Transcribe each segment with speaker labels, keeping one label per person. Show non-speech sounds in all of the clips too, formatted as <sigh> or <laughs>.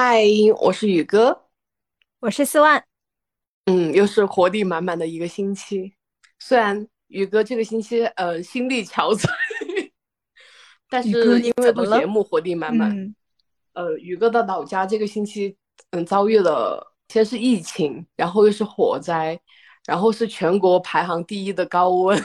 Speaker 1: 嗨，我是宇哥，
Speaker 2: 我是四万。
Speaker 1: 嗯，又是活力满满的一个星期。虽然宇哥这个星期呃心力憔悴，<laughs> 但是因为录节目活力满满。呃，宇哥的老家这个星期嗯遭遇了先是疫情，然后又是火灾，然后是全国排行第一的高温。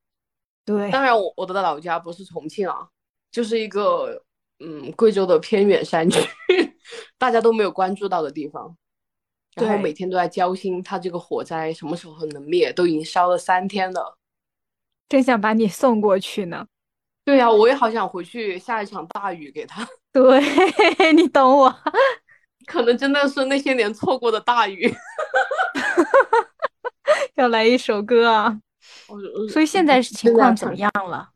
Speaker 1: <laughs>
Speaker 2: 对，
Speaker 1: 当然我我的老家不是重庆啊，就是一个嗯贵州的偏远山区。<laughs> 大家都没有关注到的地方，然后每天都在焦心，它这个火灾什么时候能灭？都已经烧了三天了，
Speaker 2: 真想把你送过去呢。
Speaker 1: 对呀，我也好想回去下一场大雨给他。
Speaker 2: 对 <laughs> 你懂我，
Speaker 1: 可能真的是那些年错过的大雨。<laughs>
Speaker 2: 要来一首歌啊！所以现在情况怎么样了？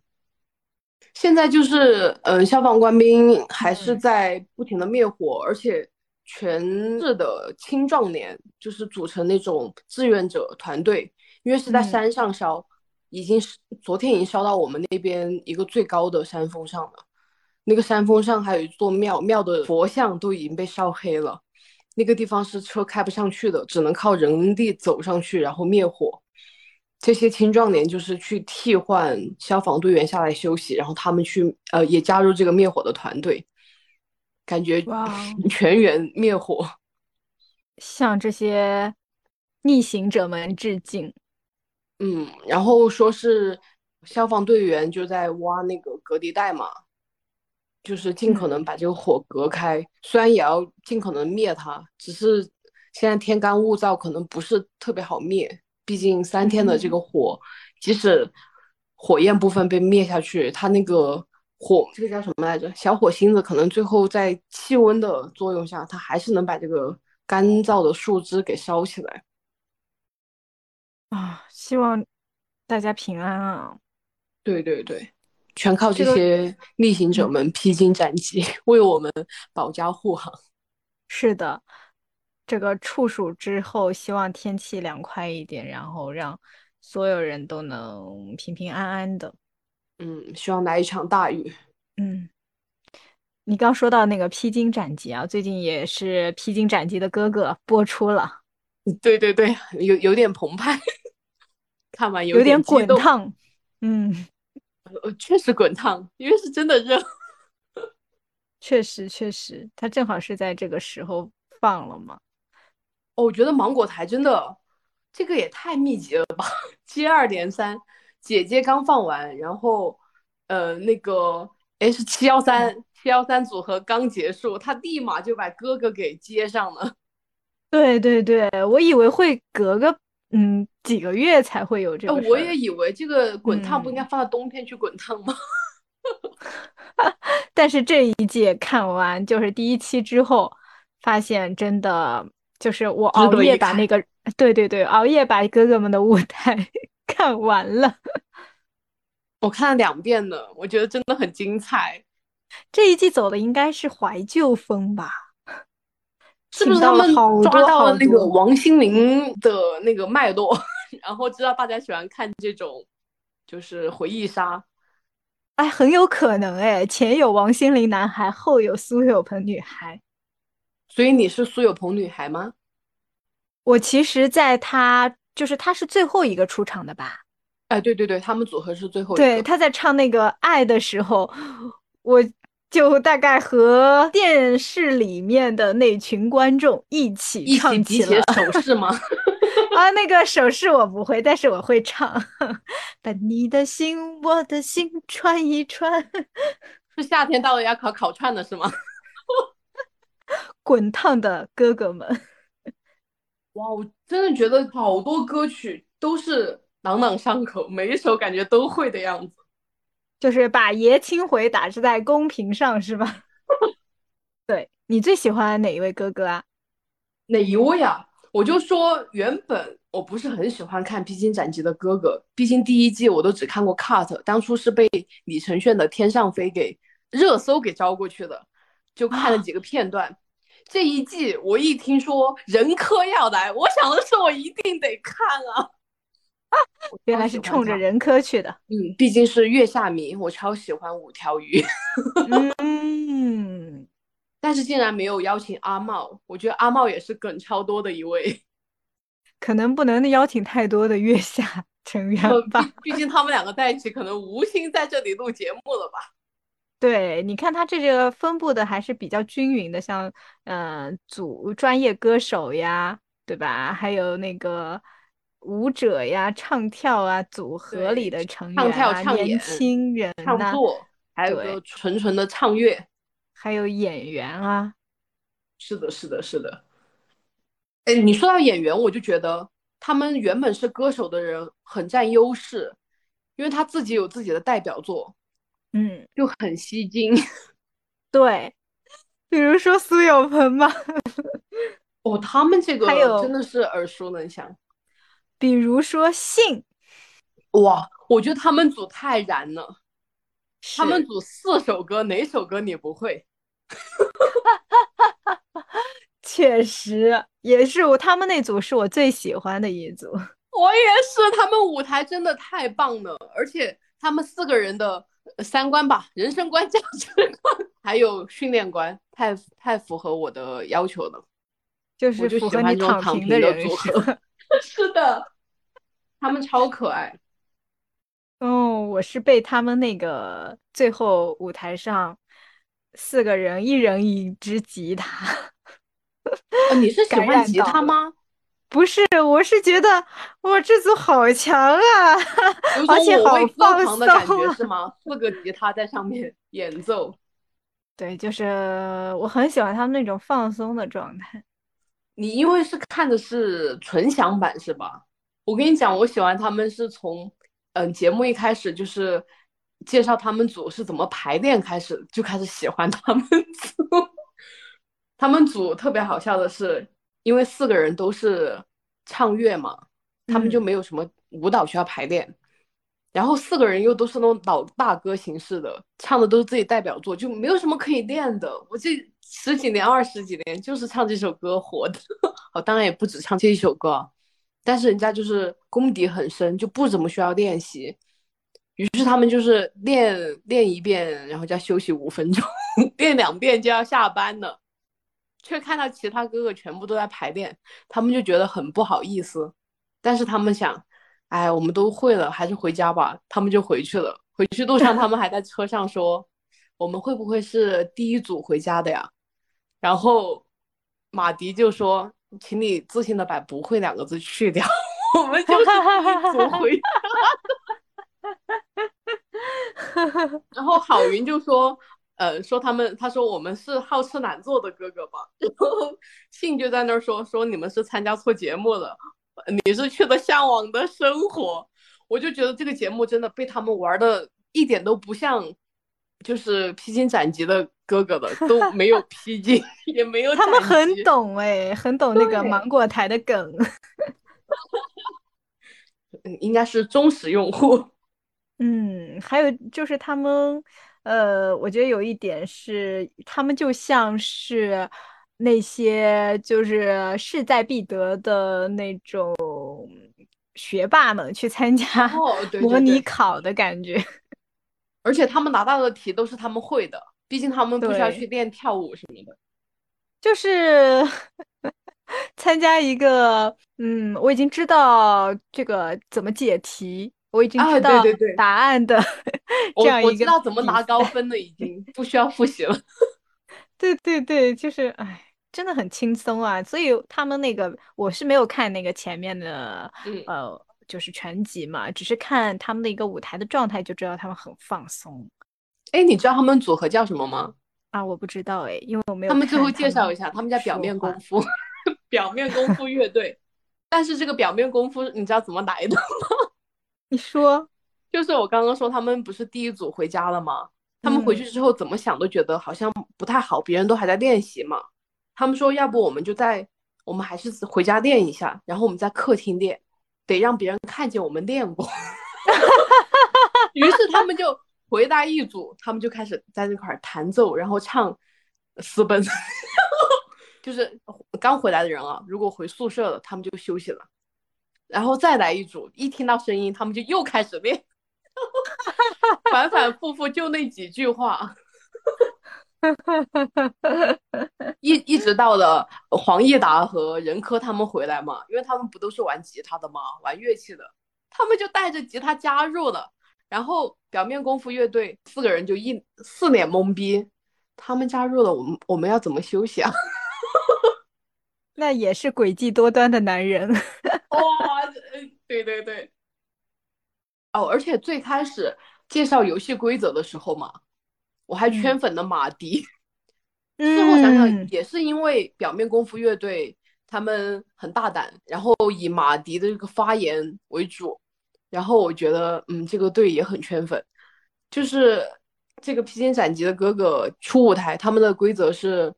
Speaker 1: 现在就是，嗯，消防官兵还是在不停的灭火，而且全市的青壮年就是组成那种志愿者团队，因为是在山上烧，已经是昨天已经烧到我们那边一个最高的山峰上了，那个山峰上还有一座庙，庙的佛像都已经被烧黑了，那个地方是车开不上去的，只能靠人力走上去然后灭火。这些青壮年就是去替换消防队员下来休息，然后他们去呃也加入这个灭火的团队，感觉全员灭火，
Speaker 2: 向这些逆行者们致敬。
Speaker 1: 嗯，然后说是消防队员就在挖那个隔离带嘛，就是尽可能把这个火隔开，虽然也要尽可能灭它，只是现在天干物燥，可能不是特别好灭。毕竟三天的这个火，即使火焰部分被灭下去，它那个火，这个叫什么来着？小火星子可能最后在气温的作用下，它还是能把这个干燥的树枝给烧起来。
Speaker 2: 啊，希望大家平安啊！
Speaker 1: 对对对，全靠这些逆行者们披荆斩棘，为我们保驾护航。
Speaker 2: 是的。这个处暑之后，希望天气凉快一点，然后让所有人都能平平安安的。
Speaker 1: 嗯，希望来一场大雨。
Speaker 2: 嗯，你刚说到那个披荆斩棘啊，最近也是《披荆斩棘的哥哥》播出了。
Speaker 1: 对对对，有有点澎湃，看完
Speaker 2: 有
Speaker 1: 点
Speaker 2: 滚烫。嗯，
Speaker 1: 呃，确实滚烫，因为是真的热。
Speaker 2: 确实确实，他正好是在这个时候放了嘛。
Speaker 1: 我觉得芒果台真的，这个也太密集了吧！接二连三，姐姐刚放完，然后，呃，那个 H 七幺三七幺三组合刚结束，他立马就把哥哥给接上了。<laughs>
Speaker 2: 对对对，我以为会隔个嗯几个月才会有这个。
Speaker 1: 我也以为这个滚烫不应该放到冬天去滚烫吗？<laughs>
Speaker 2: 但是这一届看完就是第一期之后，发现真的。就是我熬夜把那个，对对对，熬夜把哥哥们的舞台 <laughs> 看完了，
Speaker 1: 我看了两遍呢，我觉得真的很精彩。
Speaker 2: 这一季走的应该是怀旧风吧？
Speaker 1: 是不是他们抓到了那个王心凌的那个脉络，<laughs> 然后知道大家喜欢看这种就是回忆杀？
Speaker 2: 哎，很有可能哎，前有王心凌男孩，后有苏有朋女孩。
Speaker 1: 所以你是苏有朋女孩吗？
Speaker 2: 我其实，在他就是他是最后一个出场的吧？
Speaker 1: 哎，对对对，他们组合是最后一个。
Speaker 2: 对，他在唱那个《爱》的时候，我就大概和电视里面的那群观众一起唱起
Speaker 1: 了手势吗？<laughs>
Speaker 2: 啊，那个手势我不会，但是我会唱。<laughs> 把你的心，我的心串一串。<laughs>
Speaker 1: 是夏天到了要烤烤串的是吗？<laughs>
Speaker 2: 滚烫的哥哥们，<laughs>
Speaker 1: 哇！我真的觉得好多歌曲都是朗朗上口，每一首感觉都会的样子。
Speaker 2: 就是把爷青回打在公屏上是吧？<laughs> 对你最喜欢哪一位哥哥啊？
Speaker 1: 哪一位啊？我就说原本我不是很喜欢看《披荆斩棘的哥哥》，毕竟第一季我都只看过 cut，当初是被李承铉的《天上飞》给热搜给招过去的，就看了几个片段。这一季我一听说任科要来，我想的是我一定得看啊。<laughs>
Speaker 2: 原来是冲着任科去的。
Speaker 1: 嗯，毕竟是月下迷，我超喜欢五条鱼。
Speaker 2: 嗯，<laughs>
Speaker 1: 但是竟然没有邀请阿茂，我觉得阿茂也是梗超多的一位。<laughs>
Speaker 2: 可能不能邀请太多的月下成员吧，
Speaker 1: 毕竟他们两个在一起，可能无心在这里录节目了吧。
Speaker 2: 对，你看他这个分布的还是比较均匀的，像嗯，组专业歌手呀，对吧？还有那个。舞者呀，唱跳啊，组合里的成员
Speaker 1: 啊，
Speaker 2: 年轻人
Speaker 1: 唱作，还有个纯纯的唱乐，
Speaker 2: 还有演员啊。
Speaker 1: 是的，是的，是的。哎，你说到演员，我就觉得他们原本是歌手的人很占优势，因为他自己有自己的代表作，
Speaker 2: 嗯，
Speaker 1: 就很吸睛。<laughs>
Speaker 2: 对，比如说苏有朋嘛。<laughs>
Speaker 1: 哦，他们这个真的是耳熟能详。
Speaker 2: 比如说信，
Speaker 1: 哇，我觉得他们组太燃了。他们组四首歌，哪首歌你不会？<laughs>
Speaker 2: 确实，也是我他们那组是我最喜欢的一组。
Speaker 1: 我也是，他们舞台真的太棒了，而且他们四个人的三观吧，人生观、价值观，<laughs> 还有训练观，太太符合我的要求了。
Speaker 2: 就是符合你
Speaker 1: 躺
Speaker 2: 平
Speaker 1: 的
Speaker 2: 人
Speaker 1: 设。<laughs> <laughs> 是的，他们超可爱。
Speaker 2: 哦，我是被他们那个最后舞台上四个人一人一支吉他。
Speaker 1: 你是喜欢吉他吗？
Speaker 2: 不是，我是觉得哇，这组好强啊，<laughs> 而且好放松
Speaker 1: 的感觉是吗？四个吉他在上面 <laughs> 演奏。
Speaker 2: 对，就是我很喜欢他们那种放松的状态。
Speaker 1: 你因为是看的是纯享版是吧？我跟你讲，我喜欢他们是从嗯节目一开始就是介绍他们组是怎么排练开始就开始喜欢他们组。<laughs> 他们组特别好笑的是，因为四个人都是唱乐嘛，他们就没有什么舞蹈需要排练，然后四个人又都是那种老大哥形式的，唱的都是自己代表作，就没有什么可以练的。我这。十几年、二十几年，就是唱这首歌活的。<laughs> 哦，当然也不止唱这一首歌，但是人家就是功底很深，就不怎么需要练习。于是他们就是练练一遍，然后就要休息五分钟，<laughs> 练两遍就要下班了。却看到其他哥哥全部都在排练，他们就觉得很不好意思。但是他们想，哎，我们都会了，还是回家吧。他们就回去了。回去路上，他们还在车上说：“我们会不会是第一组回家的呀？”然后马迪就说：“请你自信的把‘不会’两个字去掉，我们就是第一组回家。<laughs> ”然后郝云就说：“呃，说他们，他说我们是好吃懒做的哥哥吧。<laughs> ”然后信就在那儿说：“说你们是参加错节目了，你是去了向往的生活。”我就觉得这个节目真的被他们玩的一点都不像，就是披荆斩棘的。哥哥的都没有披荆，<laughs> 也没有
Speaker 2: 他们很懂哎，很懂那个芒果台的梗。<laughs>
Speaker 1: 嗯，应该是忠实用户。
Speaker 2: 嗯，还有就是他们，呃，我觉得有一点是，他们就像是那些就是势在必得的那种学霸们去参加 <laughs> 模拟考的感觉。
Speaker 1: 而且他们拿到的题都是他们会的。毕竟他们不需要去练跳舞什么的，<laughs>
Speaker 2: 就是 <laughs> 参加一个，嗯，我已经知道这个怎么解题，我已经知道答案的 <laughs> 这样一个。
Speaker 1: 我知道怎么拿高分了，已经不需要复习了。<laughs>
Speaker 2: 对对对，就是哎，真的很轻松啊。所以他们那个我是没有看那个前面的，呃，就是全集嘛，只是看他们的一个舞台的状态，就知道他们很放松。
Speaker 1: 哎，你知道他们组合叫什么吗？
Speaker 2: 啊，我不知道哎，因为我没有。他
Speaker 1: 们最后介绍一下，他们叫表面功夫，<laughs> 表面功夫乐队。但是这个表面功夫，你知道怎么来的吗？
Speaker 2: 你说，
Speaker 1: 就是我刚刚说他们不是第一组回家了吗？他们回去之后怎么想都觉得好像不太好，别人都还在练习嘛。他们说要不我们就在我们还是回家练一下，然后我们在客厅练，得让别人看见我们练过。<laughs> 于是他们就回答一组，他们就开始在那块弹奏，然后唱私奔。<laughs> 就是刚回来的人啊，如果回宿舍了，他们就休息了。然后再来一组，一听到声音，他们就又开始练，<laughs> 反反复复就那几句话，一一直到了黄义达和任科他们回来嘛，因为他们不都是玩吉他的吗？玩乐器的，他们就带着吉他加入了。然后表面功夫乐队四个人就一四脸懵逼，他们加入了，我们我们要怎么休息啊？<laughs>
Speaker 2: 那也是诡计多端的男人。<laughs>
Speaker 1: 哇，对对对。哦，而且最开始介绍游戏规则的时候嘛，我还圈粉了马迪。<laughs> 事后想想，也是因为表面功夫乐队他们很大胆，然后以马迪的这个发言为主，然后我觉得，嗯，这个队也很圈粉。就是这个披荆斩棘的哥哥出舞台，他们的规则是。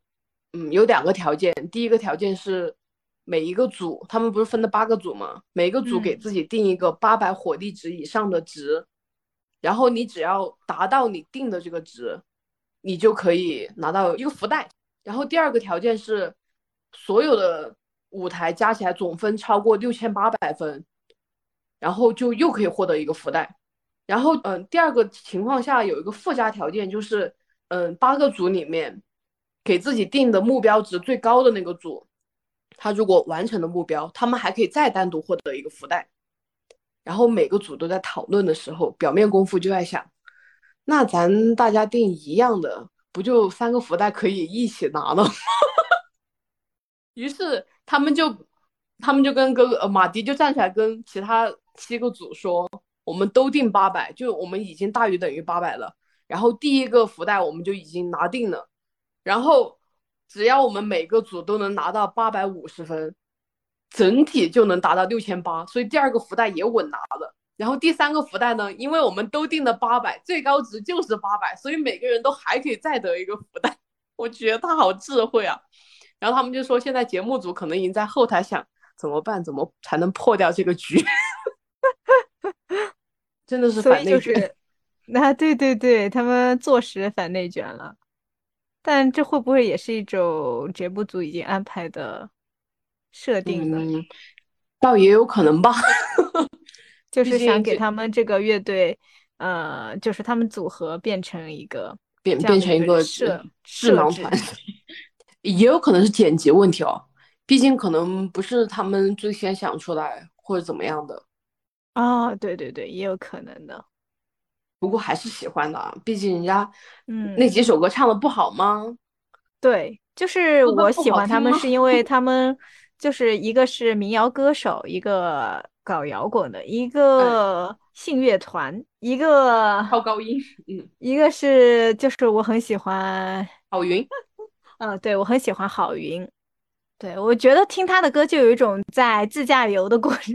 Speaker 1: 嗯，有两个条件。第一个条件是每一个组，他们不是分的八个组吗？每个组给自己定一个八百火力值以上的值，然后你只要达到你定的这个值，你就可以拿到一个福袋。然后第二个条件是所有的舞台加起来总分超过六千八百分，然后就又可以获得一个福袋。然后，嗯，第二个情况下有一个附加条件，就是嗯，八个组里面。给自己定的目标值最高的那个组，他如果完成了目标，他们还可以再单独获得一个福袋。然后每个组都在讨论的时候，表面功夫就在想，那咱大家定一样的，不就三个福袋可以一起拿了吗？<laughs> 于是他们就，他们就跟哥哥呃马迪就站起来跟其他七个组说，我们都定八百，就我们已经大于等于八百了。然后第一个福袋我们就已经拿定了。然后，只要我们每个组都能拿到八百五十分，整体就能达到六千八，所以第二个福袋也稳拿了。然后第三个福袋呢，因为我们都定了八百，最高值就是八百，所以每个人都还可以再得一个福袋。<laughs> 我觉得他好智慧啊！然后他们就说，现在节目组可能已经在后台想怎么办，怎么才能破掉这个局？<laughs> 真的是反内卷。<laughs>
Speaker 2: 那对对对，他们坐实反内卷了。但这会不会也是一种节目组已经安排的设定呢？
Speaker 1: 倒也有可能吧，<laughs>
Speaker 2: 就是想给他们这个乐队，呃，就是他们组合变成一个
Speaker 1: 变变成一个
Speaker 2: 智
Speaker 1: 智囊团，<laughs> 也有可能是剪辑问题哦，毕竟可能不是他们最先想出来或者怎么样的。
Speaker 2: 啊，对对对，也有可能的。
Speaker 1: 不过还是喜欢的，毕竟人家
Speaker 2: 嗯
Speaker 1: 那几首歌唱的不好吗？
Speaker 2: 对，就是我喜欢他们，是因为他们就是一个是民谣歌手，一个搞摇滚的，一个信乐团，一个
Speaker 1: 超高音，嗯，
Speaker 2: 一个是就是我很喜欢
Speaker 1: 郝云，<laughs>
Speaker 2: 嗯，对我很喜欢郝云，对我觉得听他的歌就有一种在自驾游的过程。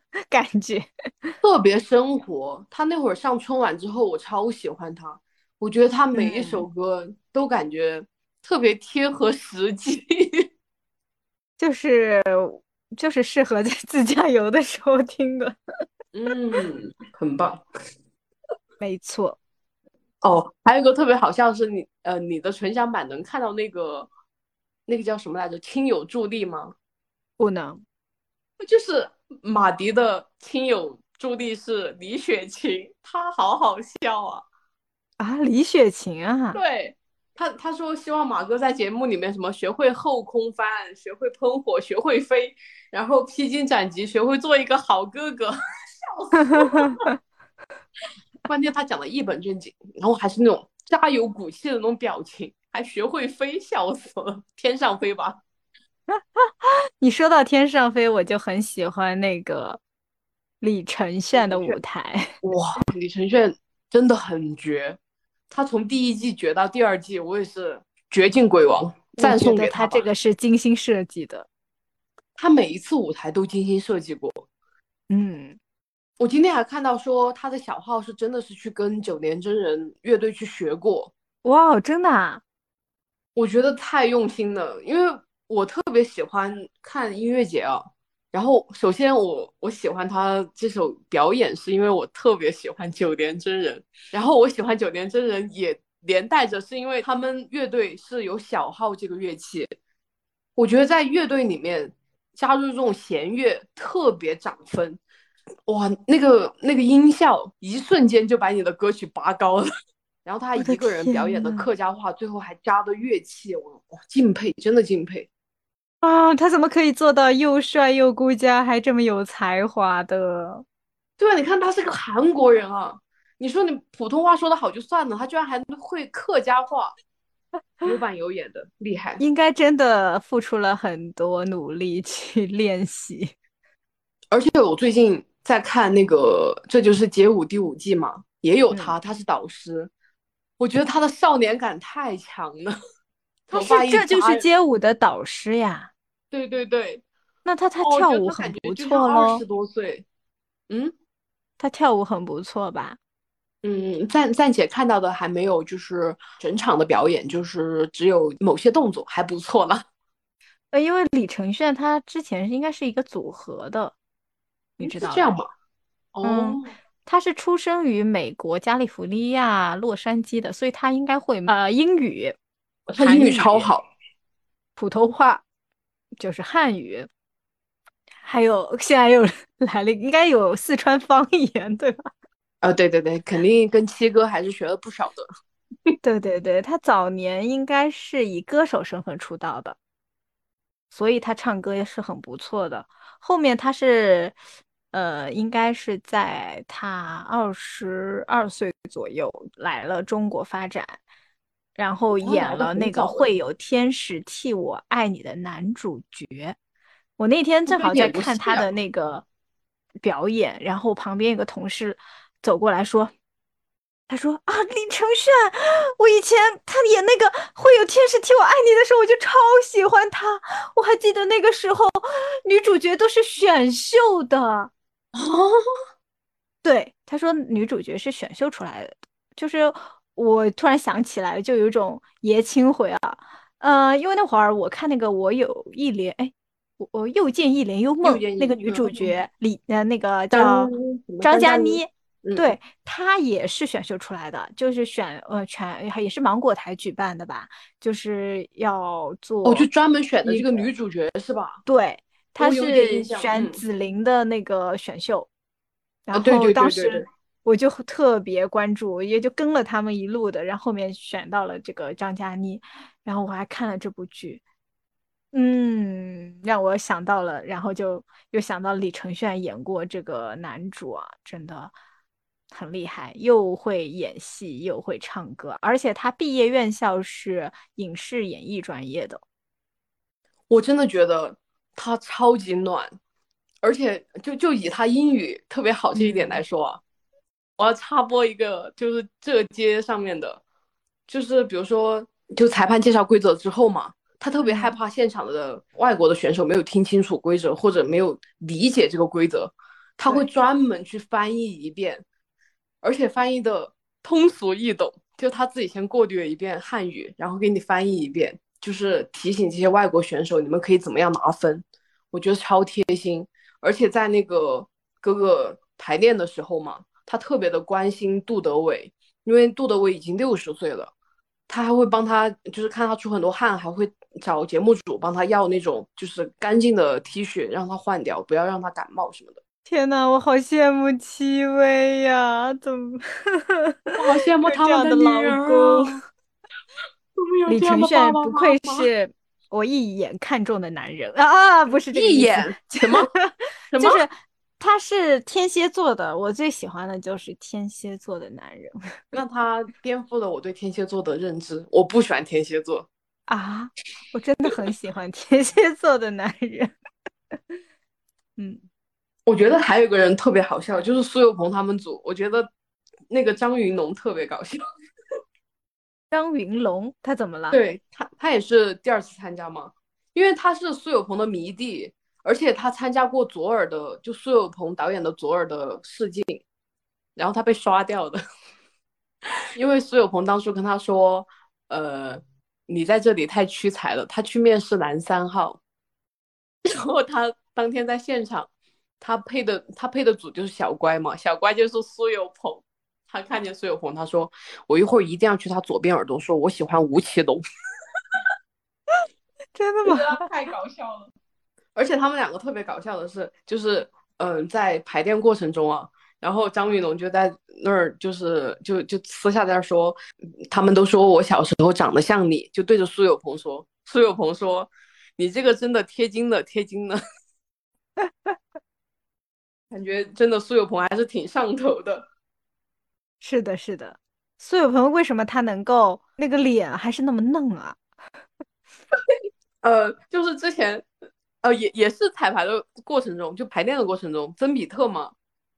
Speaker 2: <laughs> 感觉 <laughs>
Speaker 1: 特别生活。他那会儿上春晚之后，我超喜欢他。我觉得他每一首歌都感觉特别贴合实际，<laughs>
Speaker 2: 就是就是适合在自驾游的时候听的。
Speaker 1: 嗯，很棒。
Speaker 2: 没错。
Speaker 1: 哦，还有一个特别好笑是你呃，你的纯享版能看到那个那个叫什么来着？亲友助力吗？
Speaker 2: 不能。
Speaker 1: 就是马迪的亲友助力是李雪琴，她好好笑啊！
Speaker 2: 啊，李雪琴啊，
Speaker 1: 对他他说希望马哥在节目里面什么学会后空翻，学会喷火，学会飞，然后披荆斩棘，学会做一个好哥哥，<laughs> 笑死了！<laughs> 关键他讲的一本正经，然后还是那种加油鼓气的那种表情，还学会飞，笑死了！天上飞吧！<laughs>
Speaker 2: 你说到天上飞，我就很喜欢那个李承铉的舞台。<laughs>
Speaker 1: 哇，李承铉真的很绝，他从第一季绝到第二季，我也是绝境鬼王，赞颂给
Speaker 2: 他。这个是精心设计的，
Speaker 1: 他每一次舞台都精心设计过。
Speaker 2: 嗯，
Speaker 1: 我今天还看到说他的小号是真的是去跟九年真人乐队去学过，
Speaker 2: 哇，真的啊？
Speaker 1: 我觉得太用心了，因为我特别喜欢看音乐节啊。然后首先我我喜欢他这首表演，是因为我特别喜欢九连真人。然后我喜欢九连真人也连带着是因为他们乐队是有小号这个乐器，我觉得在乐队里面加入这种弦乐特别涨分。哇，那个那个音效一瞬间就把你的歌曲拔高了。然后他一个人表演的客家话，最后还加的乐器，我哇敬佩，真的敬佩
Speaker 2: 啊！他怎么可以做到又帅又顾家，还这么有才华的？
Speaker 1: 对啊，你看他是个韩国人啊，你说你普通话说的好就算了，他居然还会客家话，有板有眼的，厉害！
Speaker 2: 应该真的付出了很多努力去练习。
Speaker 1: 而且我最近在看那个《这就是街舞》第五季嘛，也有他，他是导师。我觉得他的少年感太强了，
Speaker 2: 他是这就是街舞的导师呀。
Speaker 1: 对对对，
Speaker 2: 那他他跳舞很不错喽。
Speaker 1: 二十多岁，嗯，
Speaker 2: 他跳舞很不错吧？
Speaker 1: 嗯，暂暂且看到的还没有，就是整场的表演，就是只有某些动作还不错了。<laughs>
Speaker 2: 呃，因为李承铉他之前应该是一个组合的，你知道
Speaker 1: 这样吗？哦。
Speaker 2: 他是出生于美国加利福尼亚洛杉矶的，所以他应该会呃英语，
Speaker 1: 他英语超好，
Speaker 2: 普通话就是汉语，还有现在又 <laughs> 来了，应该有四川方言对吧？
Speaker 1: 啊，对对对，肯定跟七哥还是学了不少的。<laughs>
Speaker 2: 对对对，他早年应该是以歌手身份出道的，所以他唱歌也是很不错的。后面他是。呃，应该是在他二十二岁左右来了中国发展，然后演了那个《会有天使替我爱你》的男主角。我那天正好在看他的那个表演，然后旁边有个同事走过来说：“他说啊，李承铉，我以前他演那个《会有天使替我爱你》的时候，我就超喜欢他。我还记得那个时候女主角都是选秀的。”哦，对，他说女主角是选秀出来的，就是我突然想起来，就有一种爷青回啊，呃，因为那会儿我看那个我有一帘，哎，我我又见一帘幽梦，那个女主角李呃那个叫张嘉倪，对，她也是选秀出来的，就是选呃全也是芒果台举办的吧，就是要做，
Speaker 1: 哦，就专门选的这个女主角是吧？
Speaker 2: 对。她是选紫菱的那个选秀，然后当时我就特别关注，也就跟了他们一路的，然后后面选到了这个张嘉倪，然后我还看了这部剧，嗯，让我想到了，然后就又想到李承铉演过这个男主啊，真的很厉害，又会演戏又会唱歌，而且他毕业院校是影视演艺专业的，
Speaker 1: 我真的觉得。他超级暖，而且就就以他英语特别好这一点来说啊，我要插播一个，就是这街上面的，就是比如说，就裁判介绍规则之后嘛，他特别害怕现场的外国的选手没有听清楚规则或者没有理解这个规则，他会专门去翻译一遍，而且翻译的通俗易懂，就他自己先过滤了一遍汉语，然后给你翻译一遍。就是提醒这些外国选手，你们可以怎么样拿分？我觉得超贴心，而且在那个哥哥排练的时候嘛，他特别的关心杜德伟，因为杜德伟已经六十岁了，他还会帮他，就是看他出很多汗，还会找节目组帮他要那种就是干净的 T 恤让他换掉，不要让他感冒什么的。
Speaker 2: 天呐，我好羡慕戚薇呀！怎么？
Speaker 1: 我好羡慕他们的
Speaker 2: 老公。<laughs> 李承铉不愧是我一眼看中的男人啊！不是这个
Speaker 1: 一眼 <laughs> 什么？
Speaker 2: 就是他是天蝎座的，我最喜欢的就是天蝎座的男人。<laughs>
Speaker 1: 那他颠覆了我对天蝎座的认知，我不喜欢天蝎座
Speaker 2: 啊！我真的很喜欢天蝎座的男人。<laughs> 嗯，
Speaker 1: 我觉得还有个人特别好笑，就是苏有朋他们组，我觉得那个张云龙特别搞笑。<laughs>
Speaker 2: 张云龙他怎么了？
Speaker 1: 对他，他也是第二次参加吗？因为他是苏有朋的迷弟，而且他参加过左耳的，就苏有朋导演的左耳的试镜，然后他被刷掉的，<laughs> 因为苏有朋当初跟他说，呃，你在这里太屈才了，他去面试男三号，<laughs> 然后他当天在现场，他配的他配的组就是小乖嘛，小乖就是苏有朋，他看见苏有朋，他说我一会儿一定要去他左边耳朵说，我喜欢吴奇隆。<laughs>
Speaker 2: 真的吗？
Speaker 1: 太搞笑了！而且他们两个特别搞笑的是，就是嗯，在排练过程中啊，然后张云龙就在那儿，就是就就私下在那说，他们都说我小时候长得像你，就对着苏有朋说，苏有朋说，你这个真的贴金的贴金的，感觉真的苏有朋还是挺上头的。
Speaker 2: 是的，是的，苏有朋为什么他能够那个脸还是那么嫩啊？<laughs>
Speaker 1: 呃，就是之前，呃，也也是彩排的过程中，就排练的过程中，曾比特嘛，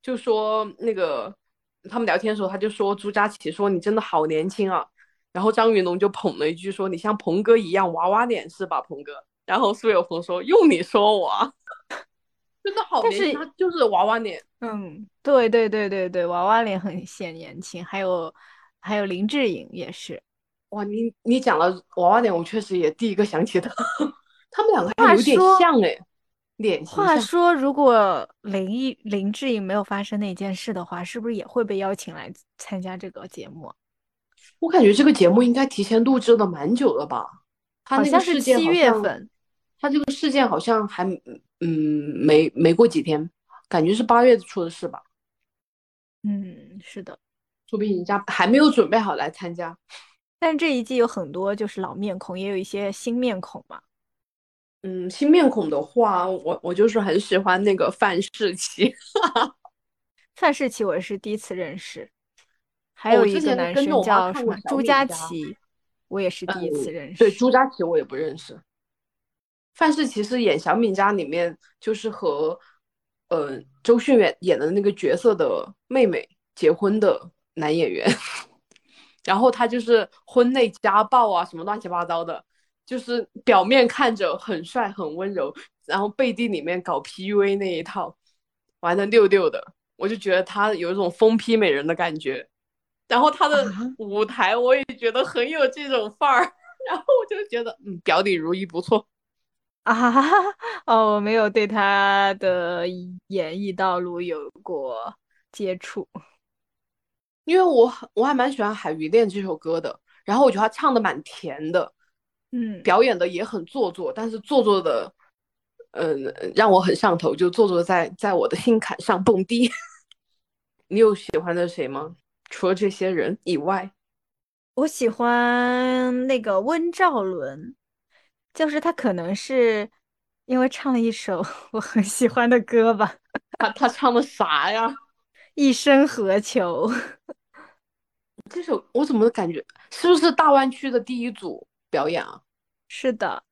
Speaker 1: 就说那个他们聊天的时候，他就说朱佳琪说你真的好年轻啊，然后张云龙就捧了一句说你像鹏哥一样娃娃脸是吧，鹏哥？然后苏有朋说用你说我，<laughs> 真的好年轻，他就是娃娃脸。
Speaker 2: 嗯，对对对对对，娃娃脸很显年轻，还有还有林志颖也是。
Speaker 1: 哇，你你讲了娃娃脸，我确实也第一个想起他，他们两个还有点像哎，脸型。
Speaker 2: 话说，如果林一林志颖没有发生那件事的话，是不是也会被邀请来参加这个节目？
Speaker 1: 我感觉这个节目应该提前录制的蛮久了吧？好
Speaker 2: 像是七月份，
Speaker 1: 他这个事件好像还嗯没没过几天，感觉是八月出的事吧？
Speaker 2: 嗯，是的，
Speaker 1: 说不定人家还没有准备好来参加。
Speaker 2: 但这一季有很多就是老面孔，也有一些新面孔嘛。
Speaker 1: 嗯，新面孔的话，我我就是很喜欢那个范世琦。<laughs>
Speaker 2: 范世琦我是第一次认识，还有一个男生叫什么朱佳琪，我也是第一次认识。
Speaker 1: 对，朱佳琪我也不认识。范世琦是演《小敏家》里面就是和呃周迅演演的那个角色的妹妹结婚的男演员。<laughs> 然后他就是婚内家暴啊，什么乱七八糟的，就是表面看着很帅很温柔，然后背地里面搞 PUA 那一套，玩的溜溜的，我就觉得他有一种疯批美人的感觉。然后他的舞台我也觉得很有这种范儿，然后我就觉得嗯，表里如一不错
Speaker 2: 啊。哦，我没有对他的演艺道路有过接触。
Speaker 1: 因为我我还蛮喜欢《海鱼恋》这首歌的，然后我觉得他唱的蛮甜的，
Speaker 2: 嗯，
Speaker 1: 表演的也很做作，但是做作的，嗯，让我很上头，就做作在在我的心坎上蹦迪。<laughs> 你有喜欢的谁吗？除了这些人以外，
Speaker 2: 我喜欢那个温兆伦，就是他可能是因为唱了一首 <laughs> 我很喜欢的歌吧。<laughs>
Speaker 1: 他他唱的啥呀？
Speaker 2: 一生何求？
Speaker 1: 这首我怎么感觉是不是大湾区的第一组表演啊？
Speaker 2: 是的，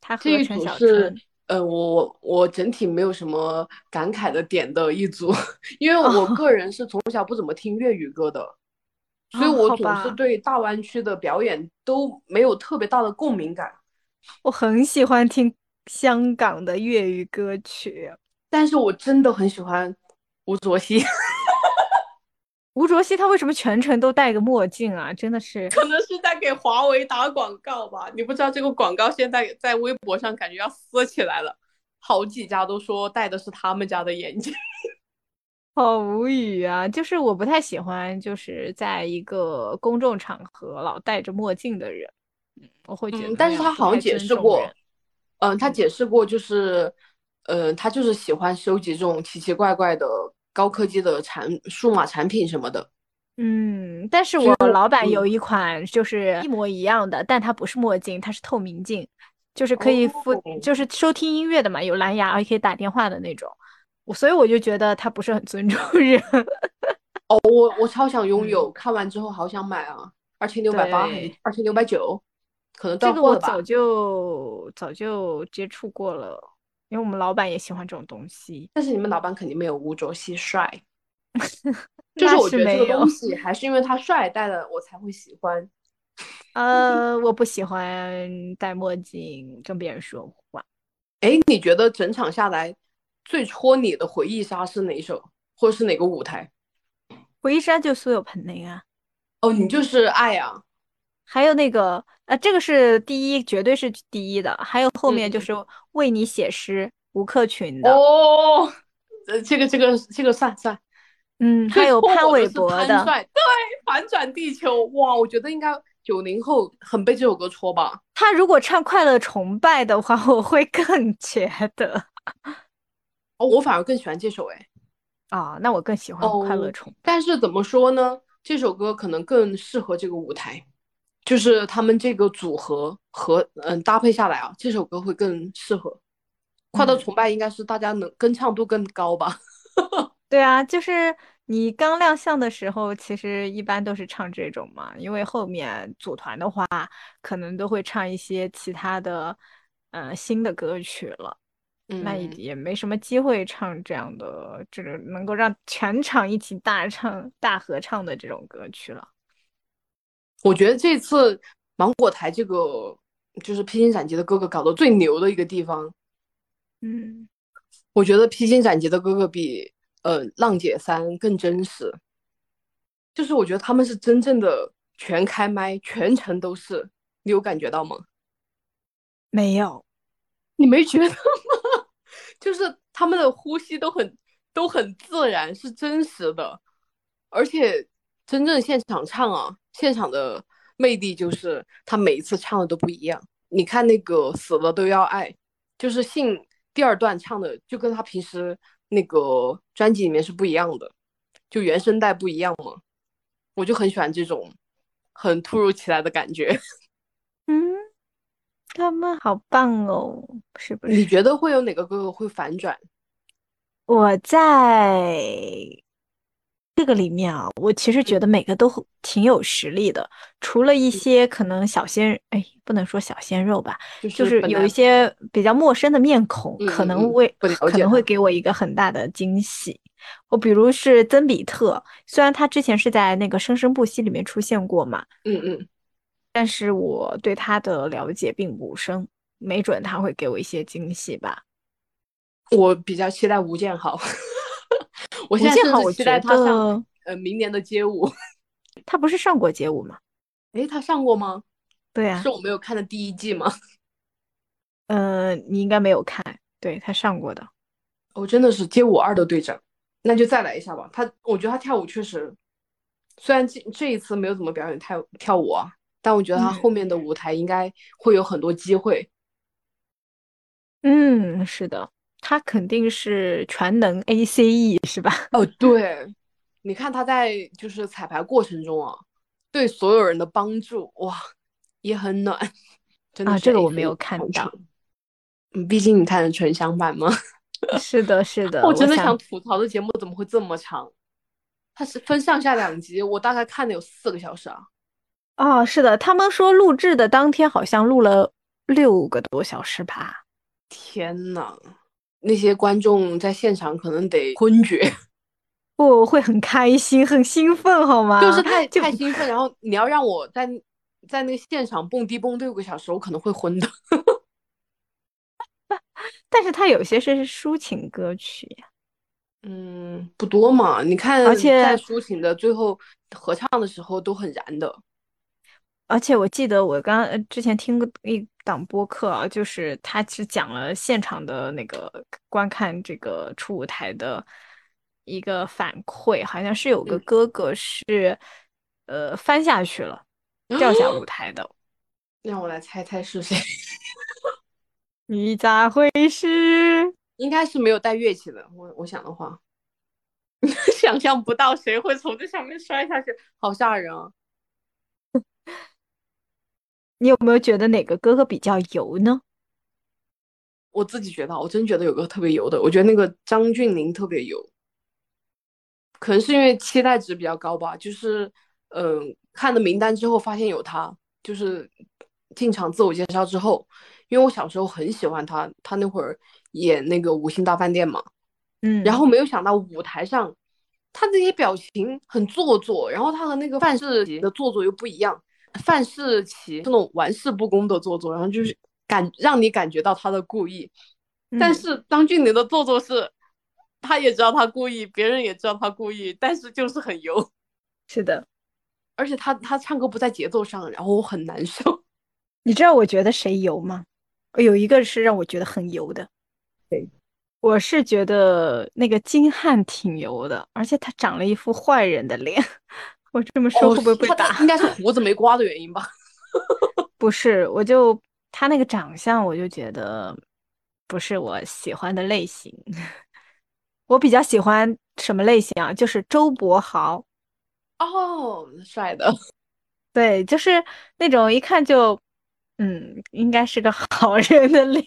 Speaker 2: 他
Speaker 1: 这一组是呃，我我整体没有什么感慨的点的一组，<laughs> 因为我个人是从小不怎么听粤语歌的，所以我总是对大湾区的表演都没有特别大的共鸣感。
Speaker 2: 我很喜欢听香港的粤语歌曲，
Speaker 1: 但是我真的很喜欢吴卓羲。
Speaker 2: 吴卓羲他为什么全程都戴个墨镜啊？真的是，
Speaker 1: 可能是在给华为打广告吧？你不知道这个广告现在在微博上感觉要撕起来了，好几家都说戴的是他们家的眼镜，<laughs>
Speaker 2: 好无语啊！就是我不太喜欢，就是在一个公众场合老戴着墨镜的人，我会觉得。
Speaker 1: 但是他好像解释过，嗯，他解释过，就是，呃，他就是喜欢收集这种奇奇怪怪的。高科技的产数码产品什么的，
Speaker 2: 嗯，但是我老板有一款就是一模一样的，但它不是墨镜，它是透明镜，就是可以附，就是收听音乐的嘛，有蓝牙，而且可以打电话的那种。我所以我就觉得他不是很尊重人。<laughs>
Speaker 1: 哦，我我超想拥有，看完之后好想买啊，二千六百八，二千六百九，可能到
Speaker 2: 这个我早就早就接触过了。因为我们老板也喜欢这种东西，
Speaker 1: 但是你们老板肯定没有吴卓羲帅。<laughs> 就是我觉得这个东西还是因为他帅戴了我才会喜欢。
Speaker 2: 呃，我不喜欢戴墨镜跟别人说话。
Speaker 1: 哎，你觉得整场下来最戳你的回忆杀是哪一首，或者是哪个舞台？
Speaker 2: 回忆杀就苏有朋那个。
Speaker 1: 哦，你就是爱啊。
Speaker 2: 还有那个，呃，这个是第一，绝对是第一的。还有后面就是为你写诗，吴克群的。
Speaker 1: 哦，呃，这个这个这个算算。
Speaker 2: 嗯，<laughs> 还有潘玮柏的。
Speaker 1: 对，反转地球，哇，我觉得应该九零后很被这首歌戳吧。
Speaker 2: 他如果唱快乐崇拜的话，<laughs> 我会更觉得。
Speaker 1: 哦，我反而更喜欢这首哎。<laughs>
Speaker 2: 啊，那我更喜欢快乐崇。
Speaker 1: 但是怎么说呢？这首歌可能更适合这个舞台。就是他们这个组合和嗯搭配下来啊，这首歌会更适合。快乐崇拜应该是大家能跟唱度更高吧？<laughs>
Speaker 2: 对啊，就是你刚亮相的时候，其实一般都是唱这种嘛，因为后面组团的话，可能都会唱一些其他的嗯新的歌曲了，那也也没什么机会唱这样的这个能够让全场一起大唱大合唱的这种歌曲了。
Speaker 1: 我觉得这次芒果台这个就是披荆斩棘的哥哥搞得最牛的一个地方，
Speaker 2: 嗯，
Speaker 1: 我觉得披荆斩棘的哥哥比呃浪姐三更真实，就是我觉得他们是真正的全开麦，全程都是，你有感觉到吗？
Speaker 2: 没有，
Speaker 1: 你没觉得吗？<laughs> 就是他们的呼吸都很都很自然，是真实的，而且真正现场唱啊。现场的魅力就是他每一次唱的都不一样。你看那个死了都要爱，就是信第二段唱的就跟他平时那个专辑里面是不一样的，就原声带不一样嘛。我就很喜欢这种很突如其来的感觉。<laughs>
Speaker 2: 嗯，他们好棒哦，是不是？
Speaker 1: 你觉得会有哪个哥哥会反转？
Speaker 2: 我在。这个里面啊，我其实觉得每个都挺有实力的，除了一些可能小鲜，哎，不能说小鲜肉吧，就是有一些比较陌生的面孔，可能会可能会给我一个很大的惊喜。我比如是曾比特，虽然他之前是在那个《生生不息》里面出现过嘛，
Speaker 1: 嗯嗯，
Speaker 2: 但是我对他的了解并不深，没准他会给我一些惊喜吧。
Speaker 1: 我比较期待吴建豪。我现在是期待他上呃明年的街舞，<laughs>
Speaker 2: 他不是上过街舞吗？
Speaker 1: 哎，他上过吗？
Speaker 2: 对呀，
Speaker 1: 是我没有看的第一季吗？
Speaker 2: 嗯，<laughs> 你应该没有看，对他上过的。
Speaker 1: 我真的是街舞二的队长，那就再来一下吧。他，我觉得他跳舞确实，虽然这这一次没有怎么表演跳跳舞啊，但我觉得他后面的舞台应该会有很多机会。
Speaker 2: 嗯，是的。他肯定是全能 A C E 是吧？
Speaker 1: 哦，对，你看他在就是彩排过程中啊，对所有人的帮助哇，也很暖，真的啊，
Speaker 2: 这个我没有看到。
Speaker 1: 嗯，毕竟你看的纯享版吗？<laughs>
Speaker 2: 是的，是的。
Speaker 1: 我真的想吐槽的节目怎么会这么长？它是分上下两集，我大概看了有四个小时啊。
Speaker 2: 哦，是的，他们说录制的当天好像录了六个多小时吧？
Speaker 1: 天呐！那些观众在现场可能得昏厥，<laughs>
Speaker 2: 不会很开心、很兴奋，好吗？
Speaker 1: 就是太 <laughs> 太兴奋，然后你要让我在在那个现场蹦迪蹦六个小时，我可能会昏的。<laughs>
Speaker 2: 但是他有些是抒情歌曲呀，
Speaker 1: 嗯，不多嘛。你看，
Speaker 2: 而且
Speaker 1: 在抒情的最后合唱的时候都很燃的。
Speaker 2: 而且我记得我刚之前听过一档播客啊，就是他只讲了现场的那个观看这个初舞台的一个反馈，好像是有个哥哥是呃翻下去了，掉下舞台的。
Speaker 1: 让我来猜猜是谁？<laughs>
Speaker 2: 你咋回事？
Speaker 1: 应该是没有带乐器的。我我想的话，<laughs> 想象不到谁会从这上面摔下去，好吓人啊！
Speaker 2: 你有没有觉得哪个哥哥比较油呢？
Speaker 1: 我自己觉得，我真觉得有个特别油的，我觉得那个张峻宁特别油，可能是因为期待值比较高吧。就是，嗯，看了名单之后发现有他，就是进场自我介绍之后，因为我小时候很喜欢他，他那会儿演那个《五星大饭店》嘛，
Speaker 2: 嗯，
Speaker 1: 然后没有想到舞台上他那些表情很做作，然后他和那个范世杰的做作又不一样。范世琦这种玩世不恭的做作，然后就是感让你感觉到他的故意，但
Speaker 2: 嗯
Speaker 1: 是张峻宁的做作是，他也知道他故意，别人也知道他故意，但是就是很油，
Speaker 2: 是的，
Speaker 1: 而且他他唱歌不在节奏上，然后我很难受。<laughs>
Speaker 2: 你知道我觉得谁油吗？有一个是让我觉得很油的，
Speaker 1: 对？
Speaker 2: 我是觉得那个金瀚挺油的，而且他长了一副坏人的脸。我这么说
Speaker 1: 哦
Speaker 2: 会不会被
Speaker 1: 他
Speaker 2: 打？
Speaker 1: 应该是胡子没刮的原因吧？<laughs>
Speaker 2: 不是，我就他那个长相，我就觉得不是我喜欢的类型。<laughs> 我比较喜欢什么类型啊？就是周柏豪，
Speaker 1: 哦，帅的。
Speaker 2: 对，就是那种一看就，嗯，应该是个好人的脸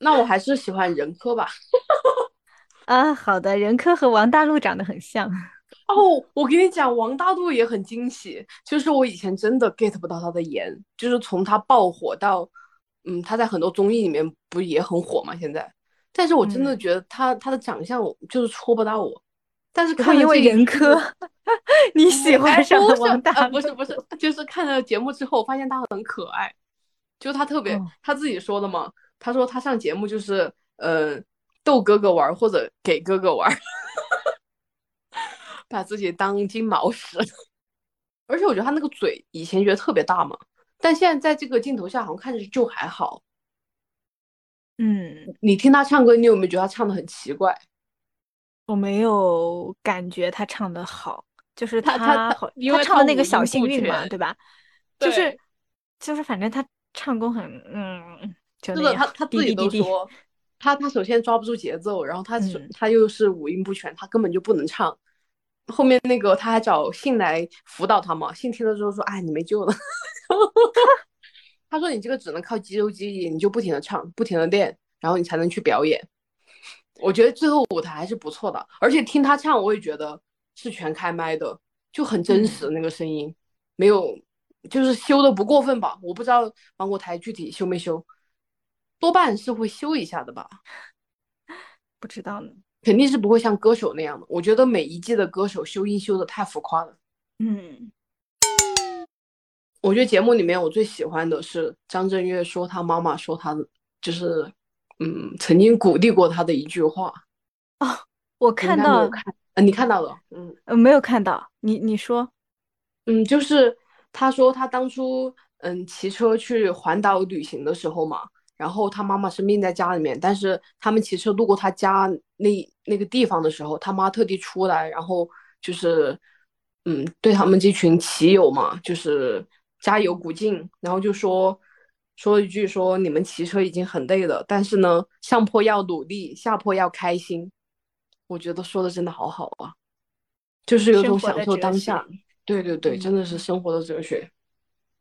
Speaker 1: 那我还是喜欢任科吧。<laughs>
Speaker 2: 啊。好的，任科和王大陆长得很像。
Speaker 1: 哦，我跟你讲，王大陆也很惊喜，就是我以前真的 get 不到他的颜，就是从他爆火到，嗯，他在很多综艺里面不也很火嘛，现在，但是我真的
Speaker 2: 嗯。
Speaker 1: 觉得他他的长相就是戳不到我，但是
Speaker 2: 不会因为
Speaker 1: 看一剧
Speaker 2: 任科你喜
Speaker 1: 哎
Speaker 2: 欢上王大陆？
Speaker 1: 不是不是，就是看了节目之后发现他很可爱，就他特别、
Speaker 2: 哦。
Speaker 1: 他自己说的嘛，他说他上节目就是呃逗哥哥玩儿或者给哥哥玩儿，把自己当金毛使，<laughs> 而且我觉得他那个嘴以前觉得特别大嘛，但现在在这个镜头下好像看着就还好。
Speaker 2: 嗯，
Speaker 1: 你听他唱歌，你有没有觉得他唱的很奇怪？
Speaker 2: 我没有感觉他唱的好，就是
Speaker 1: 他他他
Speaker 2: 唱的那个小幸运嘛，对吧？就是就是，反正他唱功很嗯，就是
Speaker 1: 他他自己。都说，他他首先抓不住节奏，然后他他又是五音不全，他根本就不能唱。后面那个他还找信来辅导他嘛，信听了之后说：“哎，你没救了。<laughs> ”他说：“你这个只能靠肌肉记忆，你就不停的唱，不停的练，然后你才能去表演。”我觉得最后舞台还是不错的，而且听他唱，我也觉得是全开麦的，就很真实那个声音，没有就是修的不过分吧？我不知道芒果台具体修没修，多半是会修一下的吧，<laughs>
Speaker 2: 不知道呢。
Speaker 1: 肯定是不会像歌手那样的。我觉得每一季的歌手修音修的太浮夸了。
Speaker 2: 嗯，
Speaker 1: 我觉得节目里面我最喜欢的是张震岳说他妈妈说他的，就是嗯曾经鼓励过他的一句话。哦我
Speaker 2: 看到
Speaker 1: 了看，呃，你看到了，嗯。
Speaker 2: 呃没有看到，你你说
Speaker 1: 嗯，就是他说他当初嗯骑车去环岛旅行的时候嘛，然后他妈妈生病在家里面，但是他们骑车路过他家那那个地方的时候，他妈特地出来，然后就是嗯对他们这群骑友嘛，就是加油鼓劲，然后就说说一句说你们骑车已经很累了，但是呢上坡要努力，下坡要开心，我觉得说的真的好好啊，就是有种享受当下。对对对，真的是
Speaker 2: 嗯
Speaker 1: 生活的哲学。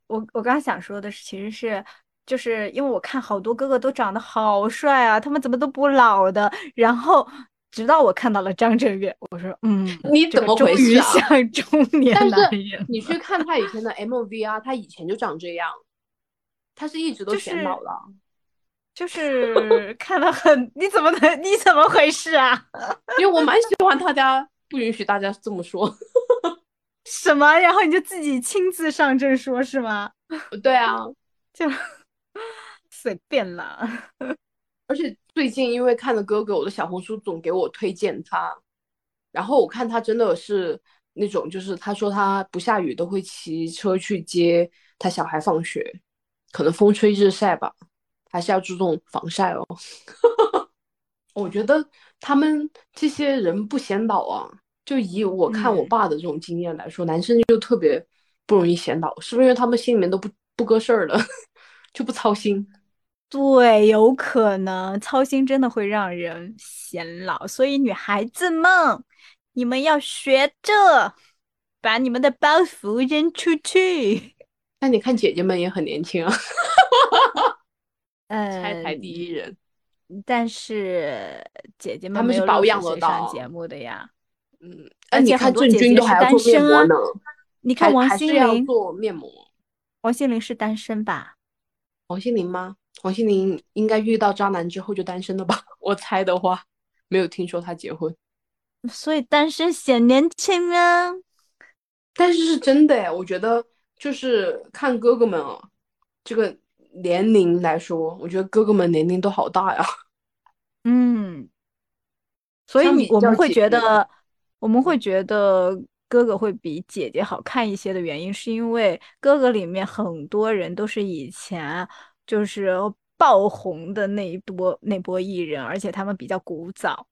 Speaker 2: 我我刚刚想说的是，其实是就是因为我看好多哥哥都长得好帅啊，他们怎么都不老的。然后直到我看到了张震岳，我说嗯，
Speaker 1: 你怎么
Speaker 2: 这个终于
Speaker 1: 回事啊
Speaker 2: 像中年
Speaker 1: 但
Speaker 2: 男
Speaker 1: 你去看他以前的 MV 啊，他以前就长这样，他是一直都显老了。
Speaker 2: 就是看了很，你怎么能你怎么回事啊？
Speaker 1: 因为我蛮喜欢他家，不允许大家这么说。<laughs>
Speaker 2: 什么？然后你就自己亲自上阵说是吗？
Speaker 1: 对啊，<laughs>
Speaker 2: 就 <laughs> 随便啦。<laughs>
Speaker 1: 而且最近因为看了哥哥，我的小红书总给我推荐他，然后我看他真的是那种，就是他说他不下雨都会骑车去接他小孩放学，可能风吹日晒吧，还是要注重防晒哦。<laughs> 我觉得他们这些人不显老啊，就以我看我
Speaker 2: 嗯
Speaker 1: 爸的这种经验来说，男生就特别不容易显老，是不是因为他们心里面都不不搁事儿了，就不操心？
Speaker 2: 对，有可能操心真的会让人显老，所以女孩子们，你们要学着把你们的包袱扔出去。<laughs>
Speaker 1: 那你看姐姐们也很年轻啊，
Speaker 2: 呃，
Speaker 1: 拆台第一人。
Speaker 2: 但是姐姐
Speaker 1: 他们是
Speaker 2: 们没有
Speaker 1: 保养得
Speaker 2: 六十岁上
Speaker 1: 到
Speaker 2: 节目的呀。
Speaker 1: 嗯，
Speaker 2: 而
Speaker 1: 哎，你
Speaker 2: 且很多
Speaker 1: 看郑
Speaker 2: 姐姐是单
Speaker 1: 钧都还要做面
Speaker 2: 身啊
Speaker 1: 膜呢，
Speaker 2: 你看王心凌，
Speaker 1: 做面膜。
Speaker 2: 王心凌是单身吧？
Speaker 1: 王心凌吗？王心凌应该遇到渣男之后就单身了吧？<laughs> 我猜的话，没有听说她结婚，
Speaker 2: 所以单身显年轻啊。
Speaker 1: 但是是真的哎，我觉得就是看哥哥们啊，这个年龄来说，我觉得哥哥们年龄都好大呀。
Speaker 2: 嗯，所以你我们会觉得，我们会觉得哥哥会比姐姐好看一些的原因，是因为哥哥里面很多人都是以前就是爆红的那一波那波艺人，而且他们比较古早，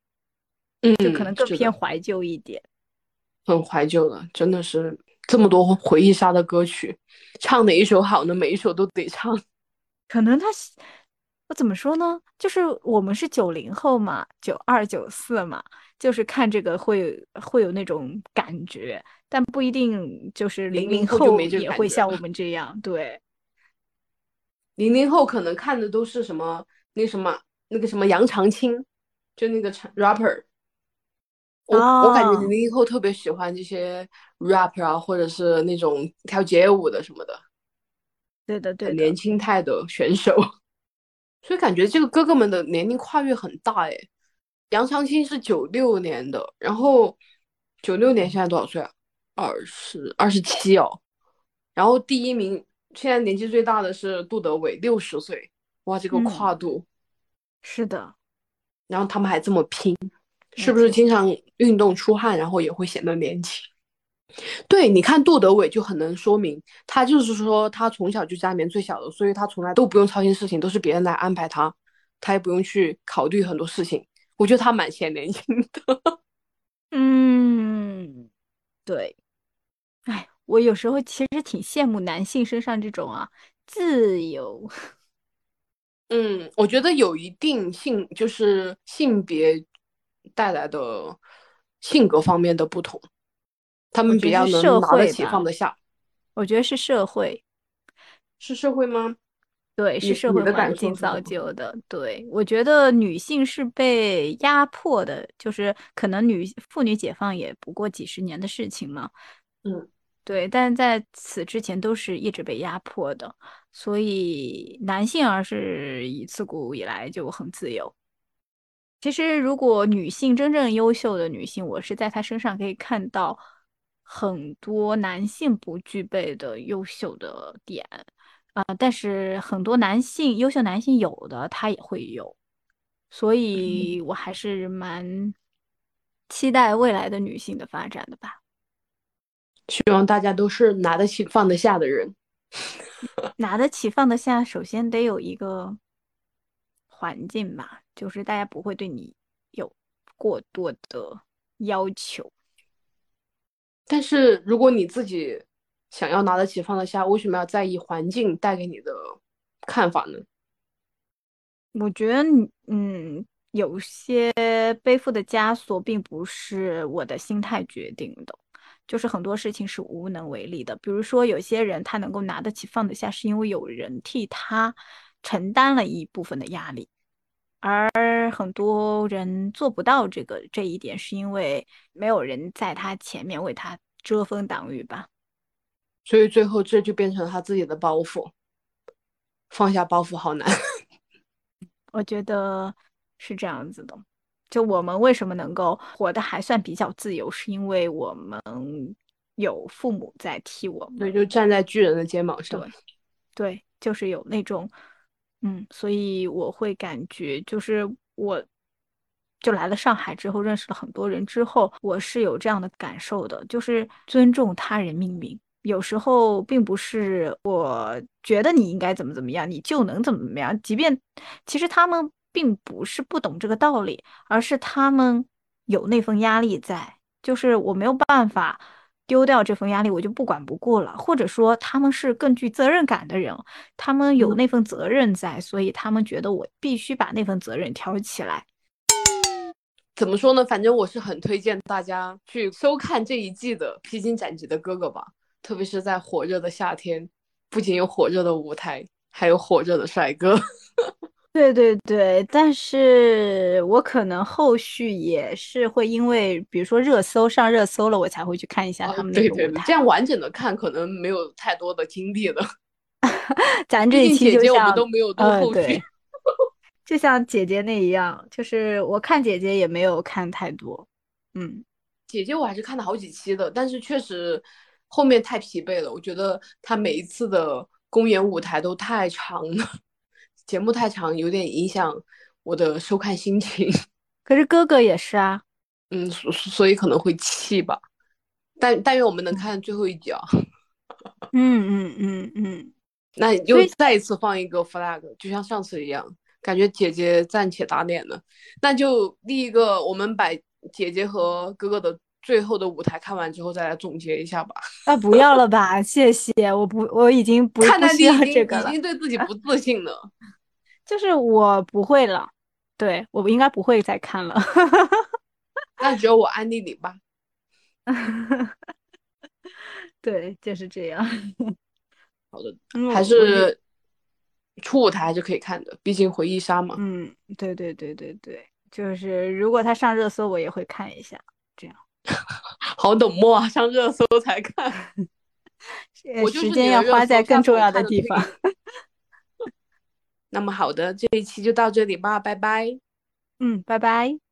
Speaker 1: 嗯，
Speaker 2: 就可能更偏怀旧一点。
Speaker 1: 很怀旧的，真的是这么多回忆杀的歌曲，唱哪一首好呢？每一首都得唱。
Speaker 2: 可能他是我怎么说呢？就是我们是九零后嘛，九二九四嘛，就是看这个会会有那种感觉，但不一定就是零
Speaker 1: 00
Speaker 2: 零
Speaker 1: 后
Speaker 2: 也会像我们这样。对，<laughs>
Speaker 1: 零零后可能看的都是什么那什么那个什么杨长青，就那个 rapper。我我感觉
Speaker 2: 哦
Speaker 1: 零零后特别喜欢这些 rap 啊，或者是那种跳街舞的什么的，
Speaker 2: 对的，对的
Speaker 1: 很年。轻态的选手。所以感觉这个哥哥们的年龄跨越很大诶。杨长青是九六年的，然后九六年现在多少岁啊？二十二十七哦。然后第一名现在年纪最大的是杜德伟，六十岁。哇，这个
Speaker 2: 嗯
Speaker 1: 跨度，
Speaker 2: 是的，
Speaker 1: 然后他们还这么拼，是不是经常运动出汗，然后也会显得年轻？对，你看杜德伟就很能说明，他就是说他从小就家里面最小的，所以他从来都不用操心事情，都是别人来安排他，他也不用去考虑很多事情。我觉得他蛮显年轻的。<laughs>
Speaker 2: 嗯，对。哎，我有时候其实挺羡慕男性身上这种啊自由。<laughs>
Speaker 1: 嗯，我觉得有一定性，就是性别带来的性格方面的不同，他们比较能
Speaker 2: 是社会
Speaker 1: 拿得起
Speaker 2: 吧
Speaker 1: 放得下，
Speaker 2: 我觉得是社会，
Speaker 1: 是社会吗？
Speaker 2: 对，是社会
Speaker 1: 的
Speaker 2: 环境造就的。对，我觉得女性是被压迫的，就是可能女妇女解放也不过几十年的事情嘛。
Speaker 1: 嗯，
Speaker 2: 对，但在此之前都是一直被压迫的，所以男性而是以自古以来就很自由。其实，如果女性真正优秀的女性，我是在她身上可以看到很多男性不具备的优秀的点啊、但是很多男性优秀男性有的，他也会有，所以我还是蛮期待未来的女性的发展的吧。
Speaker 1: 希望大家都是拿得起放得下的人。<laughs>
Speaker 2: 拿得起放得下，首先得有一个环境吧，就是大家不会对你有过多的要求。
Speaker 1: 但是如果你自己想要拿得起放得下，为什么要在意环境带给你的看法呢？
Speaker 2: 我觉得你，嗯，有些背负的枷锁并不是我的心态决定的，就是很多事情是无能为力的。比如说，有些人他能够拿得起放得下，是因为有人替他承担了一部分的压力，而很多人做不到这个这一点，是因为没有人在他前面为他遮风挡雨吧。
Speaker 1: 所以最后这就变成他自己的包袱，放下包袱好难。<laughs>
Speaker 2: 我觉得是这样子的。就我们为什么能够活得还算比较自由，是因为我们有父母在替我们。
Speaker 1: 对，就站在巨人的肩膀上。
Speaker 2: 对，对，就是有那种，嗯，所以我会感觉，就是我就来了上海之后，认识了很多人之后，我是有这样的感受的，就是尊重他人命运。有时候并不是我觉得你应该怎么怎么样，你就能怎么怎么样。即便其实他们并不是不懂这个道理，而是他们有那份压力在，就是我没有办法丢掉这份压力，我就不管不顾了。或者说他们是更具责任感的人，他们有
Speaker 1: 嗯
Speaker 2: 那份责任在，所以他们觉得我必须把那份责任挑起来。
Speaker 1: 怎么说呢？反正我是很推荐大家去收看这一季的《披荆斩棘的哥哥》吧，特别是在火热的夏天，不仅有火热的舞台，还有火热的帅哥。<laughs>
Speaker 2: 对对对，但是我可能后续也是会因为，比如说热搜上热搜了，我才会去看一下他们那
Speaker 1: 对对对。这样完整的看可能没有太多的精力了。<laughs>
Speaker 2: 咱这一
Speaker 1: 毕竟姐姐我
Speaker 2: 期就像
Speaker 1: 们都没有多
Speaker 2: 呃
Speaker 1: 后续。
Speaker 2: 对，就像姐姐那一样，就是我看姐姐也没有看太多，嗯，
Speaker 1: 姐姐我还是看了好几期的，但是确实后面太疲惫了。我觉得她每一次的公演舞台都太长了，节目太长，有点影响我的收看心情。<laughs>
Speaker 2: 可是哥哥也是啊，
Speaker 1: 嗯，所所以可能会气吧。但但愿我们能看最后一集啊。<laughs>
Speaker 2: 嗯嗯嗯嗯，
Speaker 1: 那又再一次放一个 flag，就像上次一样，感觉姐姐暂且打脸了。那就立一个，我们把姐姐和哥哥的最后的舞台看完之后再来总结一下吧。
Speaker 2: 啊不要了吧，谢谢，我不我已经不
Speaker 1: 看
Speaker 2: 不需要这个了，
Speaker 1: 已经对自己不自信了。
Speaker 2: 就是我不会了，对我应该不会再看了。<laughs>
Speaker 1: 那只有我安利你吧。<laughs>
Speaker 2: 对，就是这样。
Speaker 1: 好的，<laughs>
Speaker 2: 嗯
Speaker 1: 还是初舞台还是可以看的，毕竟回忆杀嘛。
Speaker 2: 嗯，对对对对对，就是如果他上热搜，我也会看一下。这样，
Speaker 1: 好冷漠啊，上热搜才看。
Speaker 2: 时间要花在更重要的地方。
Speaker 1: 那么好的，这一期就到这里吧，拜拜。
Speaker 2: 嗯，拜拜。